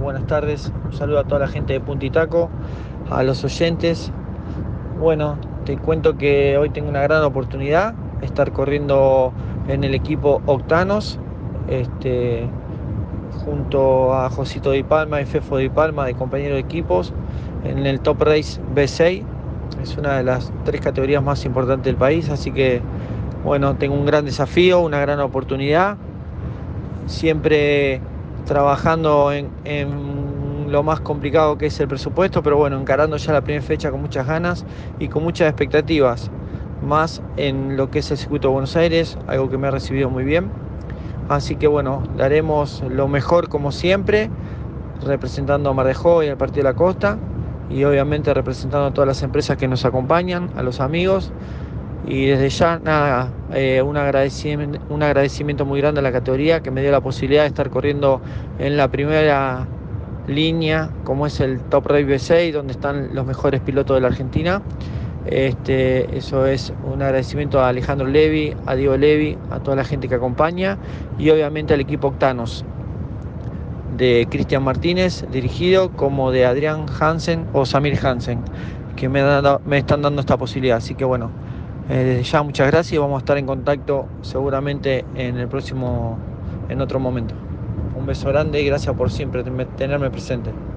buenas tardes. Un saludo a toda la gente de Puntitaco, a los oyentes. Bueno, te cuento que hoy tengo una gran oportunidad, estar corriendo en el equipo Octanos, este, junto a Josito Di Palma y Fefo Di Palma, de compañeros de equipos, en el Top Race B6. Es una de las tres categorías más importantes del país, así que bueno, tengo un gran desafío, una gran oportunidad. Siempre trabajando en, lo más complicado que es el presupuesto, pero bueno, encarando ya la primera fecha con muchas ganas y con muchas expectativas, más en lo que es el circuito de Buenos Aires, algo que me ha recibido muy bien. Así que bueno, daremos lo mejor como siempre, representando a Mardejo y al Partido de la Costa y obviamente representando a todas las empresas que nos acompañan, a los amigos. Y desde ya, nada, eh, un, agradecimiento, un agradecimiento muy grande a la categoría que me dio la posibilidad de estar corriendo en la primera línea, como es el Top Race B6, donde están los mejores pilotos de la Argentina. Este, eso es un agradecimiento a Alejandro Levi, a Diego Levi, a toda la gente que acompaña y obviamente al equipo Octanos de Cristian Martínez, dirigido como de Adrián Hansen o Samir Hansen, que me, me están dando esta posibilidad. Así que bueno, eh, ya muchas gracias y vamos a estar en contacto seguramente en el próximo, en otro momento. Un beso grande y gracias por siempre tenerme presente.